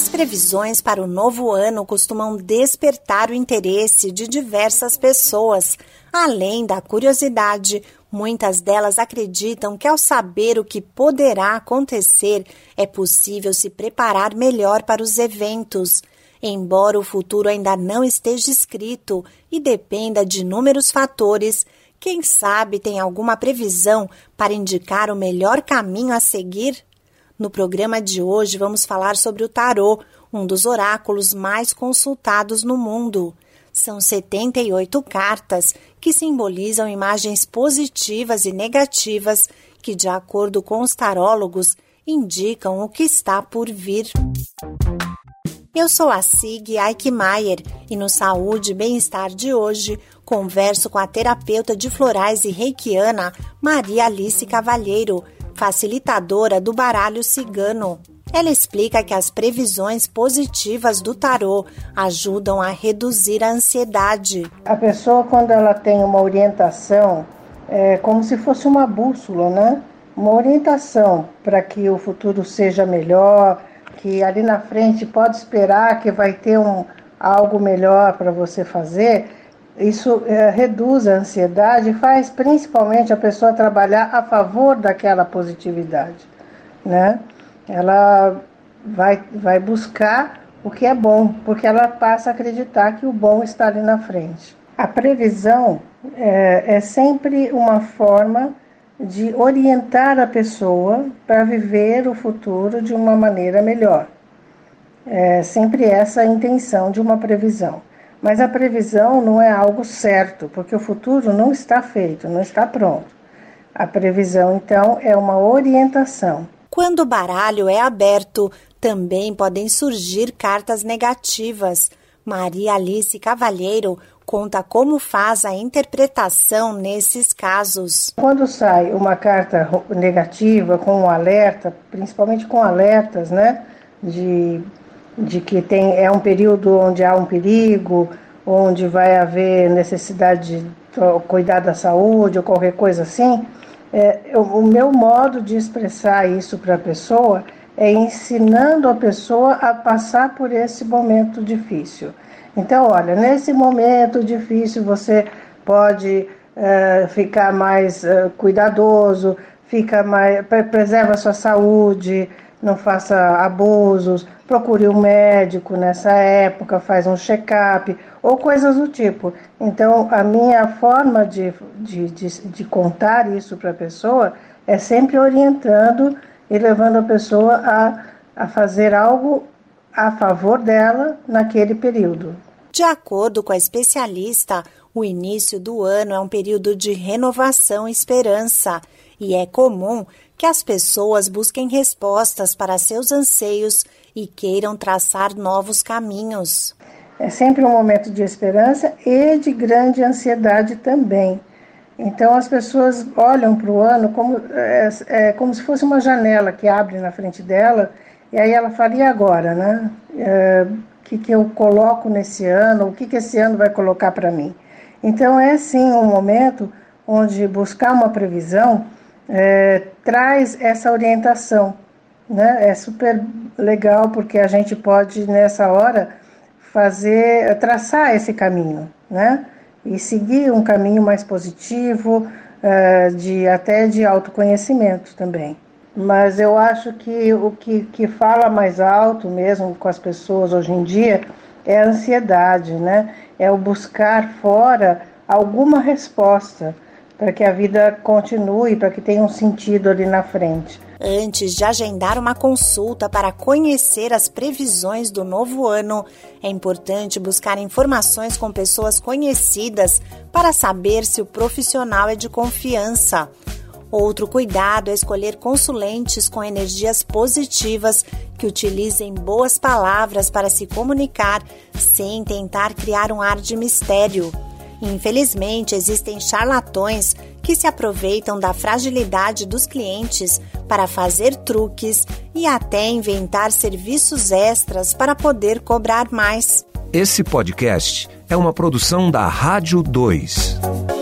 As previsões para o novo ano costumam despertar o interesse de diversas pessoas. Além da curiosidade, muitas delas acreditam que, ao saber o que poderá acontecer, é possível se preparar melhor para os eventos. Embora o futuro ainda não esteja escrito e dependa de inúmeros fatores, quem sabe tem alguma previsão para indicar o melhor caminho a seguir? No programa de hoje vamos falar sobre o tarô, um dos oráculos mais consultados no mundo. São 78 cartas que simbolizam imagens positivas e negativas que, de acordo com os tarólogos, indicam o que está por vir. Eu sou a Sig Eichmeier e no Saúde e Bem-Estar de hoje converso com a terapeuta de florais e reikiana Maria Alice Cavalheiro, facilitadora do baralho cigano. Ela explica que as previsões positivas do tarô ajudam a reduzir a ansiedade. A pessoa, quando ela tem uma orientação, é como se fosse uma bússola, né? Uma orientação para que o futuro seja melhor, que ali na frente pode esperar que vai ter um, algo melhor para você fazer, isso é, reduz a ansiedade e faz principalmente a pessoa trabalhar a favor daquela positividade, né? Ela vai, vai buscar o que é bom, porque ela passa a acreditar que o bom está ali na frente. A previsão é, é sempre uma forma de orientar a pessoa para viver o futuro de uma maneira melhor. É sempre essa a intenção de uma previsão. Mas a previsão não é algo certo, porque o futuro não está feito, não está pronto. A previsão, então, é uma orientação. Quando o baralho é aberto, também podem surgir cartas negativas. Maria Alice Cavalheiro conta como faz a interpretação nesses casos. Quando sai uma carta negativa com um alerta, principalmente com alertas, né, de, de que tem, é um período onde há um perigo, onde vai haver necessidade de cuidar da saúde ou qualquer coisa assim, é, o meu modo de expressar isso para a pessoa é ensinando a pessoa a passar por esse momento difícil. Então, olha, nesse momento difícil você pode uh, ficar mais uh, cuidadoso, fica mais, preserva a sua saúde, não faça abusos, procure um médico nessa época, faz um check-up ou coisas do tipo. Então, a minha forma de, de, de, de contar isso para a pessoa é sempre orientando e levando a pessoa a, a fazer algo a favor dela naquele período. De acordo com a especialista, o início do ano é um período de renovação e esperança, e é comum que as pessoas busquem respostas para seus anseios e queiram traçar novos caminhos. É sempre um momento de esperança e de grande ansiedade também. Então as pessoas olham para o ano como, é, é, como se fosse uma janela que abre na frente dela e aí ela fala, agora, né? O que, que eu coloco nesse ano? O que, que esse ano vai colocar para mim? Então é sim um momento onde buscar uma previsão é, traz essa orientação. Né? É super legal porque a gente pode nessa hora fazer traçar esse caminho, né? E seguir um caminho mais positivo, uh, de até de autoconhecimento também. Mas eu acho que o que, que fala mais alto mesmo com as pessoas hoje em dia é a ansiedade, né? É o buscar fora alguma resposta para que a vida continue, para que tenha um sentido ali na frente. Antes de agendar uma consulta para conhecer as previsões do novo ano, é importante buscar informações com pessoas conhecidas para saber se o profissional é de confiança. Outro cuidado é escolher consulentes com energias positivas que utilizem boas palavras para se comunicar sem tentar criar um ar de mistério. Infelizmente, existem charlatões que se aproveitam da fragilidade dos clientes para fazer truques e até inventar serviços extras para poder cobrar mais. Esse podcast é uma produção da Rádio 2.